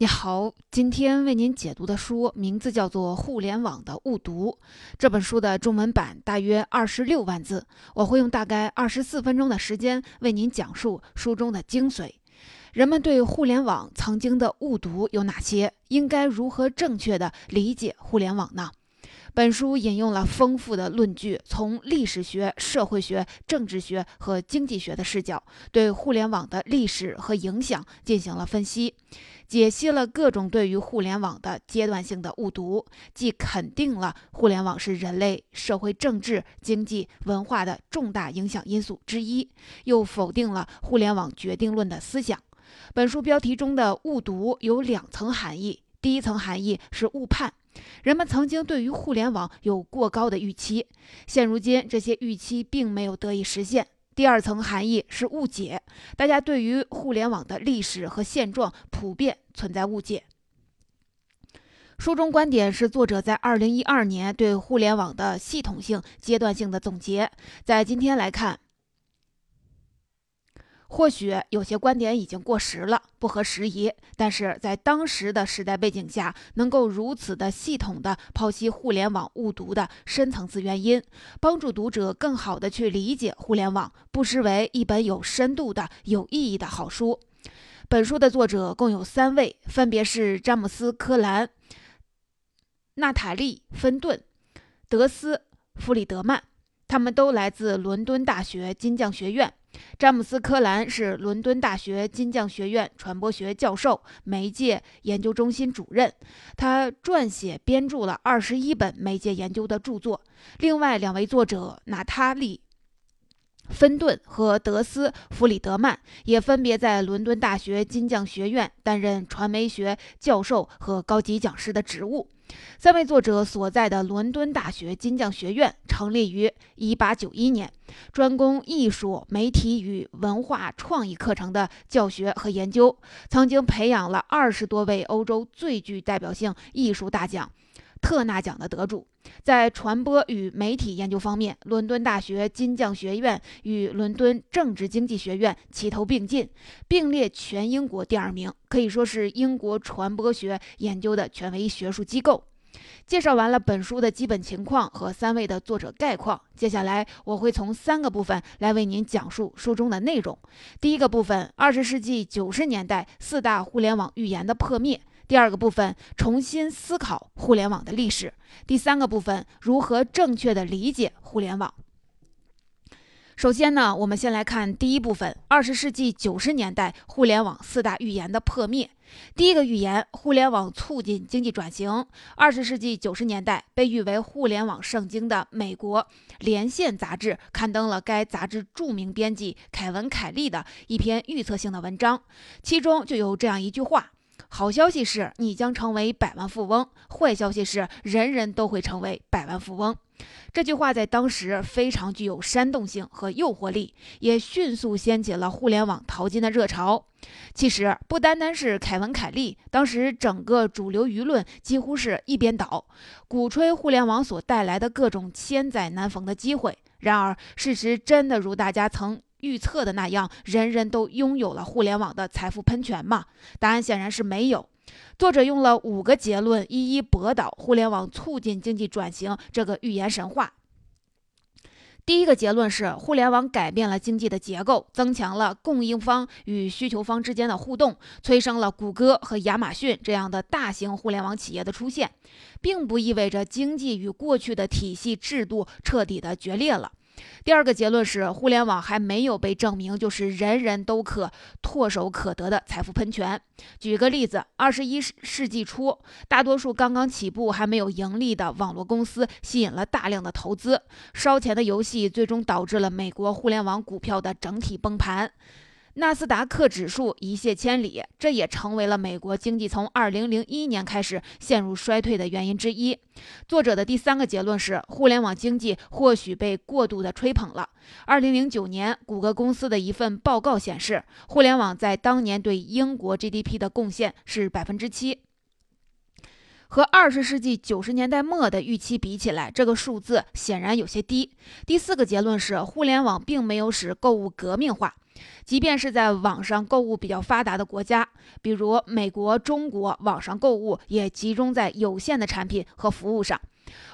你好，今天为您解读的书名字叫做《互联网的误读》。这本书的中文版大约二十六万字，我会用大概二十四分钟的时间为您讲述书中的精髓。人们对互联网曾经的误读有哪些？应该如何正确的理解互联网呢？本书引用了丰富的论据，从历史学、社会学、政治学和经济学的视角，对互联网的历史和影响进行了分析，解析了各种对于互联网的阶段性的误读，既肯定了互联网是人类社会、政治、经济、文化的重大影响因素之一，又否定了互联网决定论的思想。本书标题中的误读有两层含义，第一层含义是误判。人们曾经对于互联网有过高的预期，现如今这些预期并没有得以实现。第二层含义是误解，大家对于互联网的历史和现状普遍存在误解。书中观点是作者在二零一二年对互联网的系统性、阶段性的总结，在今天来看。或许有些观点已经过时了，不合时宜，但是在当时的时代背景下，能够如此的系统的剖析互联网误读的深层次原因，帮助读者更好的去理解互联网，不失为一本有深度的、有意义的好书。本书的作者共有三位，分别是詹姆斯·科兰、娜塔莉·芬顿、德斯·弗里德曼，他们都来自伦敦大学金匠学院。詹姆斯·科兰是伦敦大学金匠学院传播学教授、媒介研究中心主任，他撰写编著了二十一本媒介研究的著作。另外两位作者娜塔莉·芬顿和德斯·弗里德曼也分别在伦敦大学金匠学院担任传媒学教授和高级讲师的职务。三位作者所在的伦敦大学金匠学院成立于1891年，专攻艺术、媒体与文化创意课程的教学和研究，曾经培养了二十多位欧洲最具代表性艺术大奖——特纳奖的得主。在传播与媒体研究方面，伦敦大学金匠学院与伦敦政治经济学院齐头并进，并列全英国第二名，可以说是英国传播学研究的权威学术机构。介绍完了本书的基本情况和三位的作者概况，接下来我会从三个部分来为您讲述书中的内容。第一个部分，二十世纪九十年代四大互联网预言的破灭；第二个部分，重新思考互联网的历史；第三个部分，如何正确的理解互联网。首先呢，我们先来看第一部分：二十世纪九十年代互联网四大预言的破灭。第一个预言，互联网促进经济转型。二十世纪九十年代，被誉为“互联网圣经”的美国《连线》杂志刊登了该杂志著名编辑凯文·凯利的一篇预测性的文章，其中就有这样一句话。好消息是你将成为百万富翁，坏消息是人人都会成为百万富翁。这句话在当时非常具有煽动性和诱惑力，也迅速掀起了互联网淘金的热潮。其实不单单是凯文·凯利，当时整个主流舆论几乎是一边倒，鼓吹互联网所带来的各种千载难逢的机会。然而，事实真的如大家曾。预测的那样，人人都拥有了互联网的财富喷泉吗？答案显然是没有。作者用了五个结论，一一驳倒互联网促进经济转型这个预言神话。第一个结论是，互联网改变了经济的结构，增强了供应方与需求方之间的互动，催生了谷歌和亚马逊这样的大型互联网企业的出现，并不意味着经济与过去的体系制度彻底的决裂了。第二个结论是，互联网还没有被证明就是人人都可唾手可得的财富喷泉。举个例子，二十一世纪初，大多数刚刚起步还没有盈利的网络公司吸引了大量的投资，烧钱的游戏最终导致了美国互联网股票的整体崩盘。纳斯达克指数一泻千里，这也成为了美国经济从2001年开始陷入衰退的原因之一。作者的第三个结论是，互联网经济或许被过度的吹捧了。2009年，谷歌公司的一份报告显示，互联网在当年对英国 GDP 的贡献是百分之七，和20世纪90年代末的预期比起来，这个数字显然有些低。第四个结论是，互联网并没有使购物革命化。即便是在网上购物比较发达的国家，比如美国、中国，网上购物也集中在有限的产品和服务上。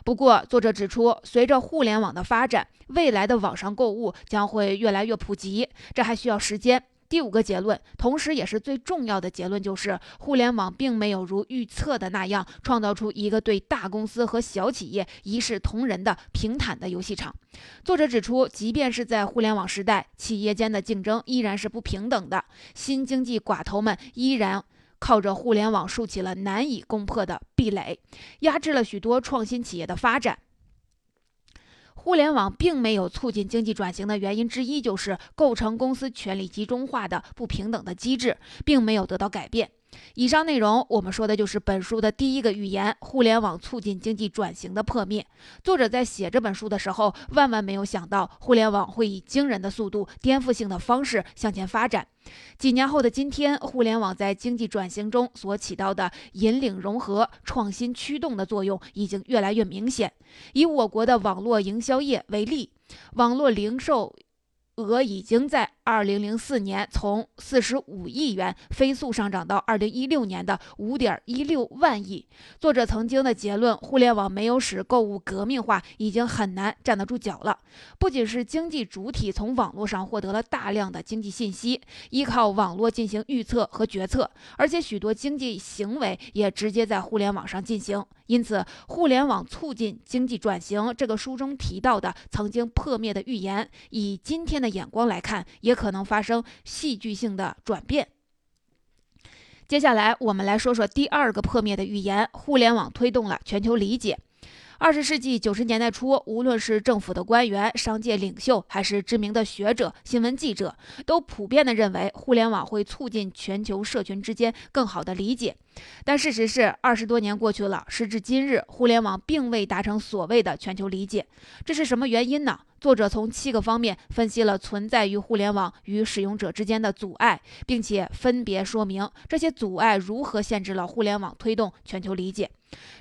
不过，作者指出，随着互联网的发展，未来的网上购物将会越来越普及，这还需要时间。第五个结论，同时也是最重要的结论，就是互联网并没有如预测的那样创造出一个对大公司和小企业一视同仁的平坦的游戏场。作者指出，即便是在互联网时代，企业间的竞争依然是不平等的，新经济寡头们依然靠着互联网竖起了难以攻破的壁垒，压制了许多创新企业的发展。互联网并没有促进经济转型的原因之一，就是构成公司权力集中化的不平等的机制，并没有得到改变。以上内容，我们说的就是本书的第一个预言：互联网促进经济转型的破灭。作者在写这本书的时候，万万没有想到，互联网会以惊人的速度、颠覆性的方式向前发展。几年后的今天，互联网在经济转型中所起到的引领融合、创新驱动的作用，已经越来越明显。以我国的网络营销业为例，网络零售。额已经在二零零四年从四十五亿元飞速上涨到二零一六年的五点一六万亿。作者曾经的结论：互联网没有使购物革命化，已经很难站得住脚了。不仅是经济主体从网络上获得了大量的经济信息，依靠网络进行预测和决策，而且许多经济行为也直接在互联网上进行。因此，互联网促进经济转型这个书中提到的曾经破灭的预言，以今天的眼光来看，也可能发生戏剧性的转变。接下来，我们来说说第二个破灭的预言：互联网推动了全球理解。二十世纪九十年代初，无论是政府的官员、商界领袖，还是知名的学者、新闻记者，都普遍地认为互联网会促进全球社群之间更好的理解。但事实是，二十多年过去了，时至今日，互联网并未达成所谓的全球理解。这是什么原因呢？作者从七个方面分析了存在于互联网与使用者之间的阻碍，并且分别说明这些阻碍如何限制了互联网推动全球理解。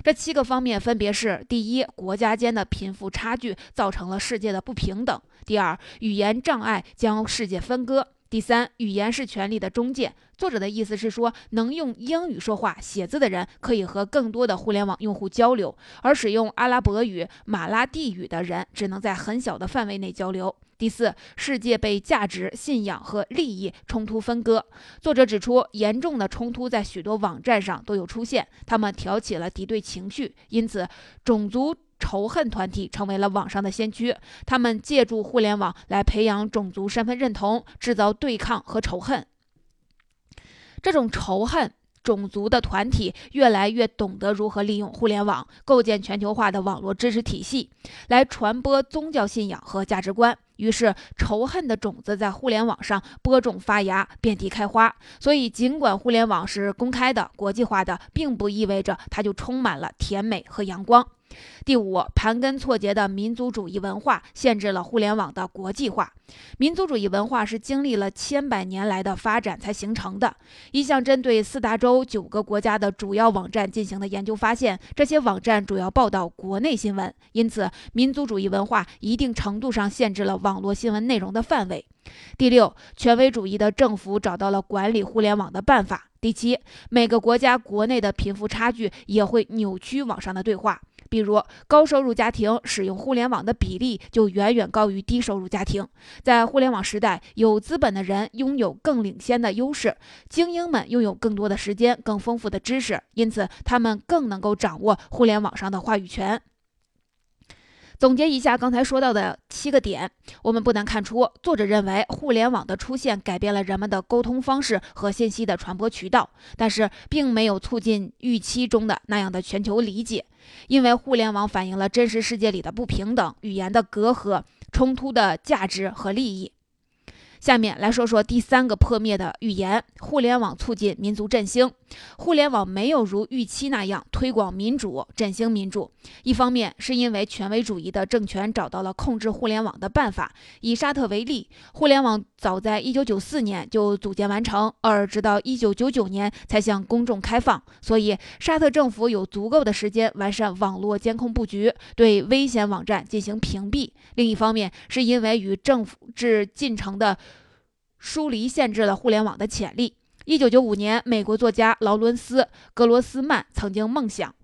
这七个方面分别是：第一，国家间的贫富差距造成了世界的不平等；第二，语言障碍将世界分割。第三，语言是权力的中介。作者的意思是说，能用英语说话、写字的人可以和更多的互联网用户交流，而使用阿拉伯语、马拉地语的人只能在很小的范围内交流。第四，世界被价值、信仰和利益冲突分割。作者指出，严重的冲突在许多网站上都有出现，他们挑起了敌对情绪，因此种族。仇恨团体成为了网上的先驱，他们借助互联网来培养种族身份认同，制造对抗和仇恨。这种仇恨种族的团体越来越懂得如何利用互联网构建全球化的网络知识体系，来传播宗教信仰和价值观。于是，仇恨的种子在互联网上播种发芽，遍地开花。所以，尽管互联网是公开的、国际化的，并不意味着它就充满了甜美和阳光。第五，盘根错节的民族主义文化限制了互联网的国际化。民族主义文化是经历了千百年来的发展才形成的。一项针对四大洲九个国家的主要网站进行的研究发现，这些网站主要报道国内新闻，因此民族主义文化一定程度上限制了网络新闻内容的范围。第六，权威主义的政府找到了管理互联网的办法。第七，每个国家国内的贫富差距也会扭曲网上的对话。比如，高收入家庭使用互联网的比例就远远高于低收入家庭。在互联网时代，有资本的人拥有更领先的优势，精英们拥有更多的时间、更丰富的知识，因此他们更能够掌握互联网上的话语权。总结一下刚才说到的七个点，我们不难看出，作者认为互联网的出现改变了人们的沟通方式和信息的传播渠道，但是并没有促进预期中的那样的全球理解，因为互联网反映了真实世界里的不平等、语言的隔阂、冲突的价值和利益。下面来说说第三个破灭的预言：互联网促进民族振兴。互联网没有如预期那样推广民主、振兴民主。一方面是因为权威主义的政权找到了控制互联网的办法。以沙特为例，互联网早在1994年就组建完成，而直到1999年才向公众开放。所以，沙特政府有足够的时间完善网络监控布局，对危险网站进行屏蔽。另一方面，是因为与政府制进程的。疏离限制了互联网的潜力。一九九五年，美国作家劳伦斯·格罗斯曼曾经梦想。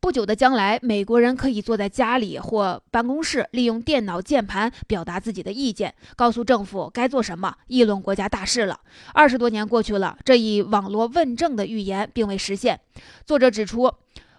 不久的将来，美国人可以坐在家里或办公室，利用电脑键盘表达自己的意见，告诉政府该做什么，议论国家大事了。二十多年过去了，这一网络问政的预言并未实现。作者指出。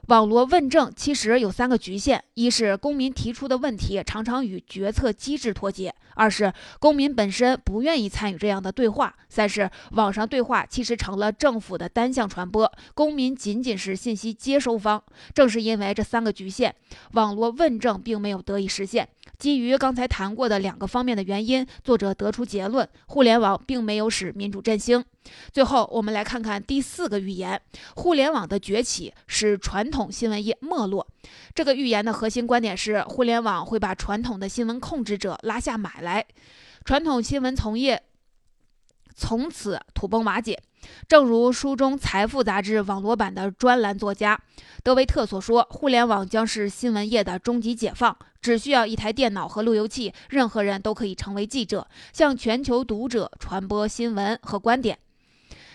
网络问政其实有三个局限：一是公民提出的问题常常与决策机制脱节；二是公民本身不愿意参与这样的对话；三是网上对话其实成了政府的单向传播，公民仅仅是信息接收方。正是因为这三个局限，网络问政并没有得以实现。基于刚才谈过的两个方面的原因，作者得出结论：互联网并没有使民主振兴。最后，我们来看看第四个预言：互联网的崛起使传统新闻业没落。这个预言的核心观点是，互联网会把传统的新闻控制者拉下马来，传统新闻从业从此土崩瓦解。正如书中《财富》杂志网络版的专栏作家德维特所说：“互联网将是新闻业的终极解放，只需要一台电脑和路由器，任何人都可以成为记者，向全球读者传播新闻和观点。”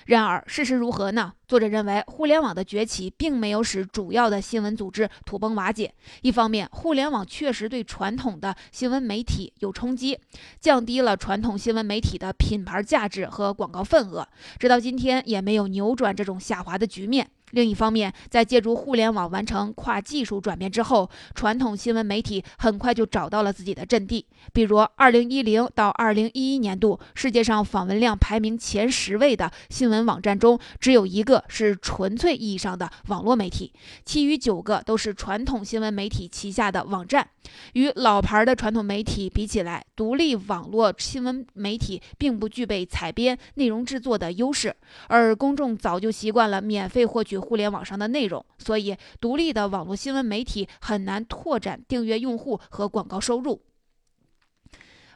然而，事实如何呢？作者认为，互联网的崛起并没有使主要的新闻组织土崩瓦解。一方面，互联网确实对传统的新闻媒体有冲击，降低了传统新闻媒体的品牌价值和广告份额，直到今天也没有扭转这种下滑的局面。另一方面，在借助互联网完成跨技术转变之后，传统新闻媒体很快就找到了自己的阵地。比如，2010到2011年度，世界上访问量排名前十位的新闻网站中，只有一个是纯粹意义上的网络媒体，其余九个都是传统新闻媒体旗下的网站。与老牌的传统媒体比起来，独立网络新闻媒体并不具备采编、内容制作的优势，而公众早就习惯了免费获取。互联网上的内容，所以独立的网络新闻媒体很难拓展订阅用户和广告收入。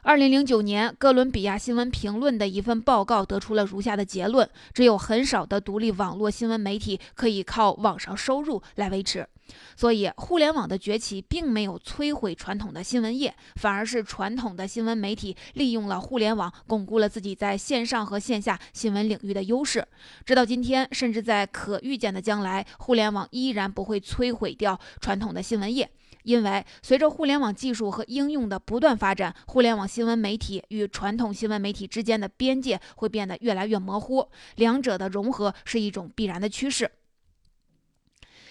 二零零九年，哥伦比亚新闻评论的一份报告得出了如下的结论：只有很少的独立网络新闻媒体可以靠网上收入来维持。所以，互联网的崛起并没有摧毁传统的新闻业，反而是传统的新闻媒体利用了互联网，巩固了自己在线上和线下新闻领域的优势。直到今天，甚至在可预见的将来，互联网依然不会摧毁掉传统的新闻业，因为随着互联网技术和应用的不断发展，互联网新闻媒体与传统新闻媒体之间的边界会变得越来越模糊，两者的融合是一种必然的趋势。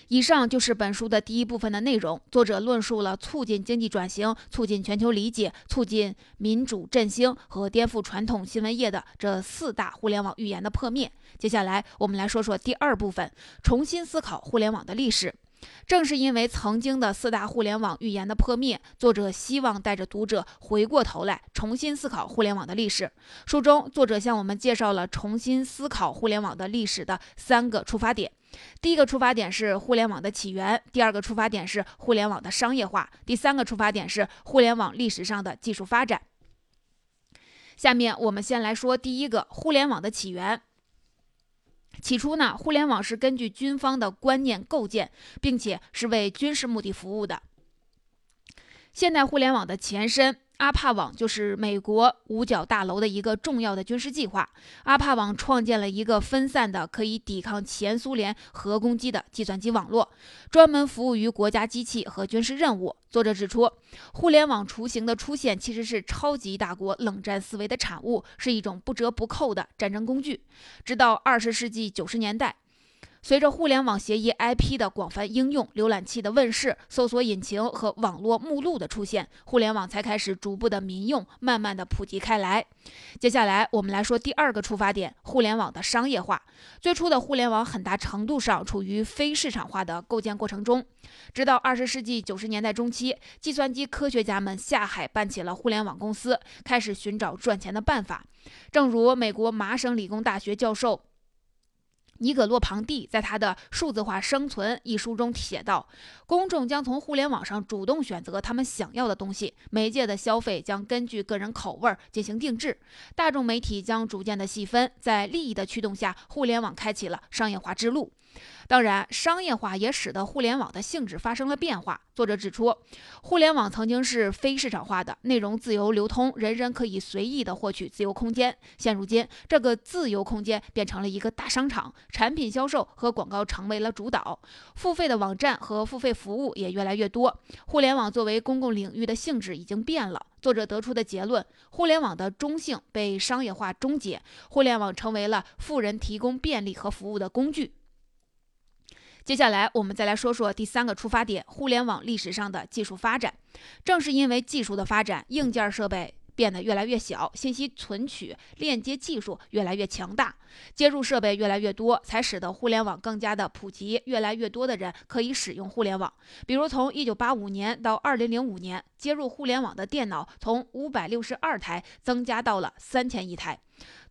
以上就是本书的第一部分的内容。作者论述了促进经济转型、促进全球理解、促进民主振兴和颠覆传统新闻业的这四大互联网预言的破灭。接下来，我们来说说第二部分，重新思考互联网的历史。正是因为曾经的四大互联网预言的破灭，作者希望带着读者回过头来重新思考互联网的历史。书中，作者向我们介绍了重新思考互联网的历史的三个出发点。第一个出发点是互联网的起源，第二个出发点是互联网的商业化，第三个出发点是互联网历史上的技术发展。下面我们先来说第一个互联网的起源。起初呢，互联网是根据军方的观念构建，并且是为军事目的服务的。现代互联网的前身。阿帕网就是美国五角大楼的一个重要的军事计划。阿帕网创建了一个分散的、可以抵抗前苏联核攻击的计算机网络，专门服务于国家机器和军事任务。作者指出，互联网雏形的出现其实是超级大国冷战思维的产物，是一种不折不扣的战争工具。直到二十世纪九十年代。随着互联网协议 IP 的广泛应用，浏览器的问世，搜索引擎和网络目录的出现，互联网才开始逐步的民用，慢慢的普及开来。接下来，我们来说第二个出发点：互联网的商业化。最初的互联网很大程度上处于非市场化的构建过程中，直到二十世纪九十年代中期，计算机科学家们下海办起了互联网公司，开始寻找赚钱的办法。正如美国麻省理工大学教授。尼格洛庞蒂在他的《数字化生存》一书中写道：“公众将从互联网上主动选择他们想要的东西，媒介的消费将根据个人口味进行定制，大众媒体将逐渐的细分，在利益的驱动下，互联网开启了商业化之路。”当然，商业化也使得互联网的性质发生了变化。作者指出，互联网曾经是非市场化的，内容自由流通，人人可以随意的获取自由空间。现如今，这个自由空间变成了一个大商场，产品销售和广告成为了主导，付费的网站和付费服务也越来越多。互联网作为公共领域的性质已经变了。作者得出的结论：互联网的中性被商业化终结，互联网成为了富人提供便利和服务的工具。接下来，我们再来说说第三个出发点：互联网历史上的技术发展。正是因为技术的发展，硬件设备变得越来越小，信息存取、链接技术越来越强大，接入设备越来越多，才使得互联网更加的普及。越来越多的人可以使用互联网。比如，从1985年到2005年，接入互联网的电脑从562台增加到了3000亿台。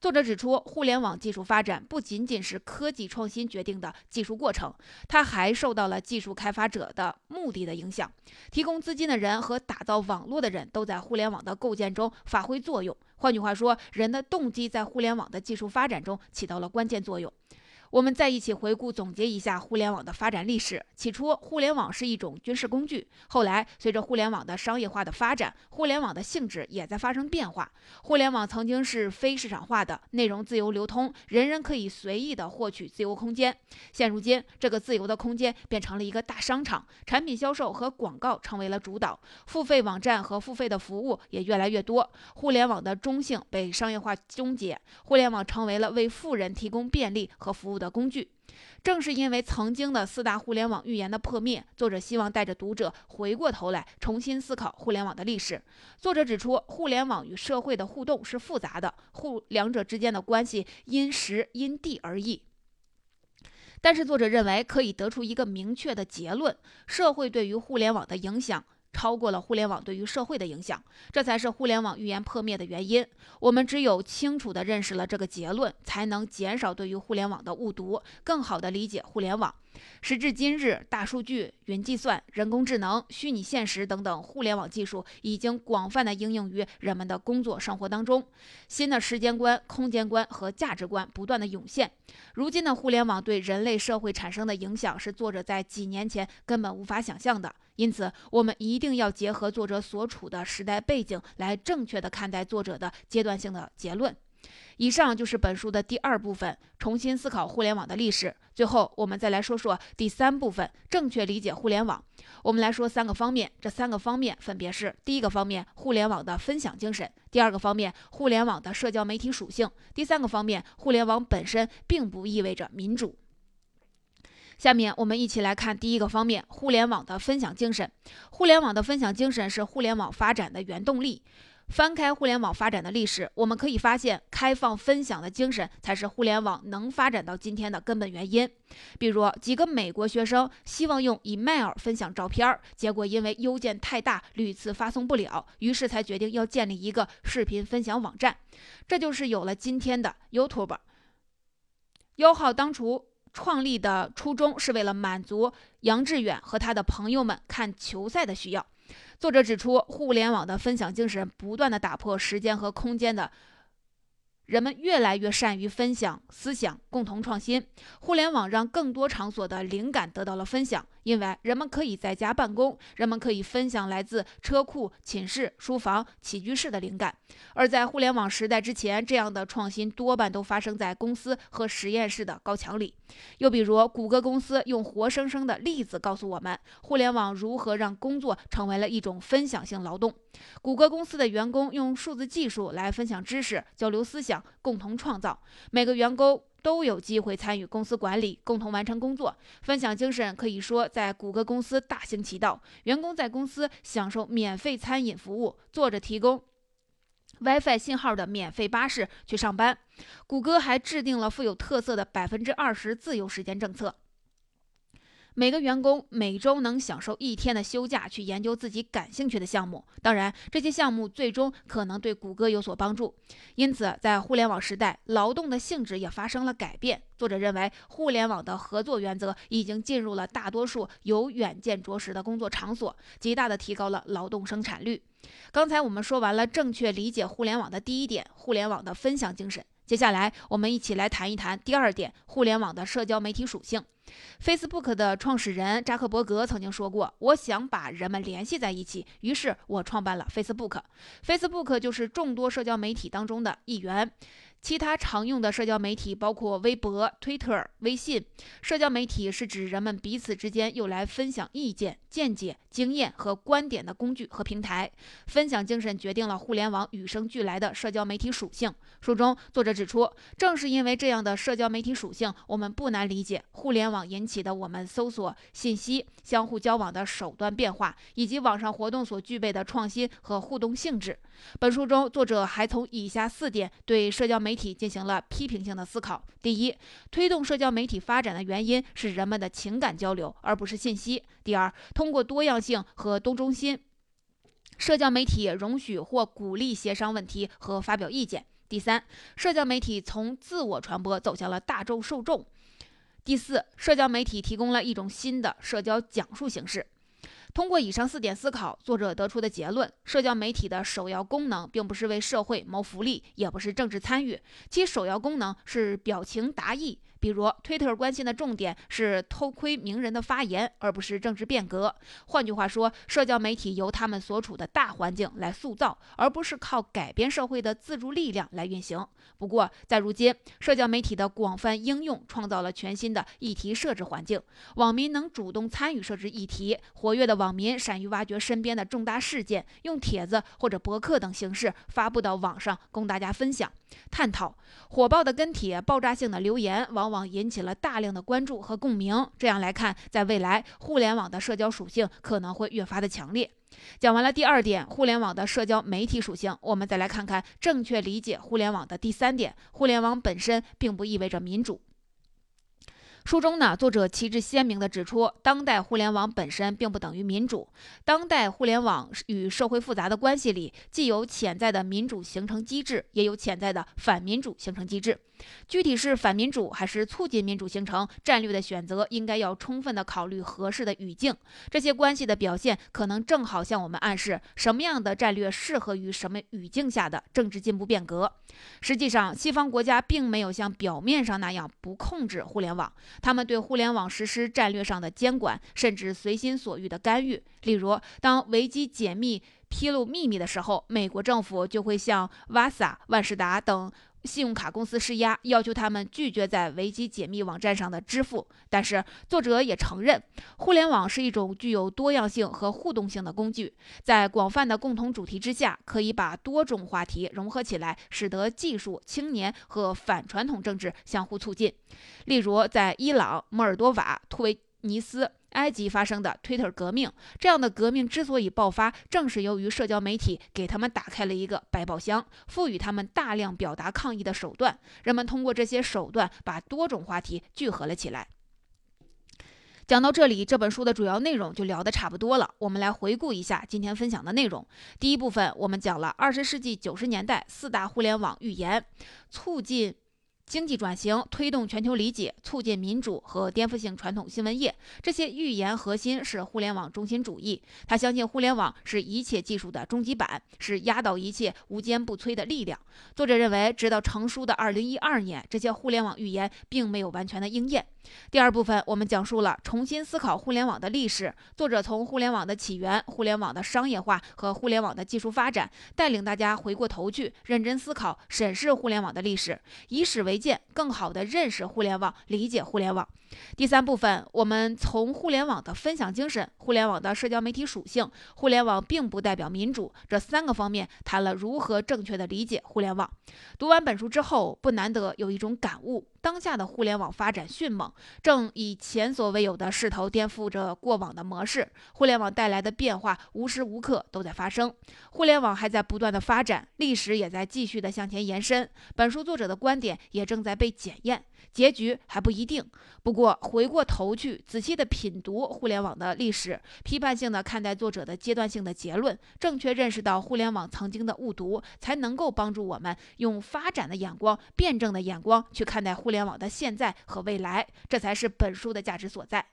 作者指出，互联网技术发展不仅仅是科技创新决定的技术过程，它还受到了技术开发者的目的的影响。提供资金的人和打造网络的人都在互联网的构建中发挥作用。换句话说，人的动机在互联网的技术发展中起到了关键作用。我们再一起回顾总结一下互联网的发展历史。起初，互联网是一种军事工具。后来，随着互联网的商业化的发展，互联网的性质也在发生变化。互联网曾经是非市场化的，内容自由流通，人人可以随意的获取自由空间。现如今，这个自由的空间变成了一个大商场，产品销售和广告成为了主导，付费网站和付费的服务也越来越多。互联网的中性被商业化终结，互联网成为了为富人提供便利和服务。的工具，正是因为曾经的四大互联网预言的破灭，作者希望带着读者回过头来重新思考互联网的历史。作者指出，互联网与社会的互动是复杂的，互两者之间的关系因时因地而异。但是，作者认为可以得出一个明确的结论：社会对于互联网的影响。超过了互联网对于社会的影响，这才是互联网预言破灭的原因。我们只有清楚地认识了这个结论，才能减少对于互联网的误读，更好地理解互联网。时至今日，大数据、云计算、人工智能、虚拟现实等等互联网技术已经广泛的应用于人们的工作生活当中。新的时间观、空间观和价值观不断的涌现。如今的互联网对人类社会产生的影响，是作者在几年前根本无法想象的。因此，我们一定要结合作者所处的时代背景，来正确的看待作者的阶段性的结论。以上就是本书的第二部分，重新思考互联网的历史。最后，我们再来说说第三部分，正确理解互联网。我们来说三个方面，这三个方面分别是：第一个方面，互联网的分享精神；第二个方面，互联网的社交媒体属性；第三个方面，互联网本身并不意味着民主。下面我们一起来看第一个方面，互联网的分享精神。互联网的分享精神是互联网发展的原动力。翻开互联网发展的历史，我们可以发现，开放分享的精神才是互联网能发展到今天的根本原因。比如，几个美国学生希望用 email 分享照片，结果因为邮件太大，屡次发送不了，于是才决定要建立一个视频分享网站。这就是有了今天的 YouTube。优号当初。创立的初衷是为了满足杨致远和他的朋友们看球赛的需要。作者指出，互联网的分享精神不断的打破时间和空间的。人们越来越善于分享思想，共同创新。互联网让更多场所的灵感得到了分享，因为人们可以在家办公，人们可以分享来自车库、寝室、书房、起居室的灵感。而在互联网时代之前，这样的创新多半都发生在公司和实验室的高墙里。又比如，谷歌公司用活生生的例子告诉我们，互联网如何让工作成为了一种分享性劳动。谷歌公司的员工用数字技术来分享知识、交流思想、共同创造。每个员工都有机会参与公司管理，共同完成工作。分享精神可以说在谷歌公司大行其道。员工在公司享受免费餐饮服务，坐着提供 WiFi 信号的免费巴士去上班。谷歌还制定了富有特色的百分之二十自由时间政策。每个员工每周能享受一天的休假，去研究自己感兴趣的项目。当然，这些项目最终可能对谷歌有所帮助。因此，在互联网时代，劳动的性质也发生了改变。作者认为，互联网的合作原则已经进入了大多数有远见卓识的工作场所，极大地提高了劳动生产率。刚才我们说完了正确理解互联网的第一点，互联网的分享精神。接下来，我们一起来谈一谈第二点，互联网的社交媒体属性。Facebook 的创始人扎克伯格曾经说过：“我想把人们联系在一起，于是我创办了 Facebook。Facebook 就是众多社交媒体当中的一员。”其他常用的社交媒体包括微博、推特、微信。社交媒体是指人们彼此之间用来分享意见、见解、经验和观点的工具和平台。分享精神决定了互联网与生俱来的社交媒体属性。书中作者指出，正是因为这样的社交媒体属性，我们不难理解互联网引起的我们搜索信息、相互交往的手段变化，以及网上活动所具备的创新和互动性质。本书中，作者还从以下四点对社交媒媒体进行了批评性的思考。第一，推动社交媒体发展的原因是人们的情感交流，而不是信息。第二，通过多样性和多中心，社交媒体容许或鼓励协商问题和发表意见。第三，社交媒体从自我传播走向了大众受众。第四，社交媒体提供了一种新的社交讲述形式。通过以上四点思考，作者得出的结论：社交媒体的首要功能并不是为社会谋福利，也不是政治参与，其首要功能是表情达意。比如，推特关心的重点是偷窥名人的发言，而不是政治变革。换句话说，社交媒体由他们所处的大环境来塑造，而不是靠改变社会的自助力量来运行。不过，在如今，社交媒体的广泛应用创造了全新的议题设置环境，网民能主动参与设置议题，活跃的网民善于挖掘身边的重大事件，用帖子或者博客等形式发布到网上，供大家分享、探讨。火爆的跟帖、爆炸性的留言，往往网引起了大量的关注和共鸣。这样来看，在未来，互联网的社交属性可能会越发的强烈。讲完了第二点，互联网的社交媒体属性，我们再来看看正确理解互联网的第三点：互联网本身并不意味着民主。书中呢，作者旗帜鲜明地指出，当代互联网本身并不等于民主。当代互联网与社会复杂的关系里，既有潜在的民主形成机制，也有潜在的反民主形成机制。具体是反民主还是促进民主形成，战略的选择应该要充分地考虑合适的语境。这些关系的表现，可能正好向我们暗示什么样的战略适合于什么语境下的政治进步变革。实际上，西方国家并没有像表面上那样不控制互联网，他们对互联网实施战略上的监管，甚至随心所欲的干预。例如，当维基解密披露秘密的时候，美国政府就会向瓦萨、万事达等。信用卡公司施压，要求他们拒绝在维基解密网站上的支付。但是，作者也承认，互联网是一种具有多样性和互动性的工具，在广泛的共同主题之下，可以把多种话题融合起来，使得技术、青年和反传统政治相互促进。例如，在伊朗、摩尔多瓦、突尼斯。埃及发生的推特革命，这样的革命之所以爆发，正是由于社交媒体给他们打开了一个百宝箱，赋予他们大量表达抗议的手段。人们通过这些手段，把多种话题聚合了起来。讲到这里，这本书的主要内容就聊得差不多了。我们来回顾一下今天分享的内容。第一部分，我们讲了二十世纪九十年代四大互联网预言，促进。经济转型、推动全球理解、促进民主和颠覆性传统新闻业，这些预言核心是互联网中心主义。他相信互联网是一切技术的终极版，是压倒一切、无坚不摧的力量。作者认为，直到成书的二零一二年，这些互联网预言并没有完全的应验。第二部分，我们讲述了重新思考互联网的历史。作者从互联网的起源、互联网的商业化和互联网的技术发展，带领大家回过头去认真思考、审视互联网的历史，以史为。更好地认识互联网，理解互联网。第三部分，我们从互联网的分享精神、互联网的社交媒体属性、互联网并不代表民主这三个方面谈了如何正确的理解互联网。读完本书之后，不难得有一种感悟。当下的互联网发展迅猛，正以前所未有的势头颠覆着过往的模式。互联网带来的变化无时无刻都在发生，互联网还在不断的发展，历史也在继续的向前延伸。本书作者的观点也正在被检验，结局还不一定。不过回过头去仔细的品读互联网的历史，批判性的看待作者的阶段性的结论，正确认识到互联网曾经的误读，才能够帮助我们用发展的眼光、辩证的眼光去看待互联网的现在和未来，这才是本书的价值所在。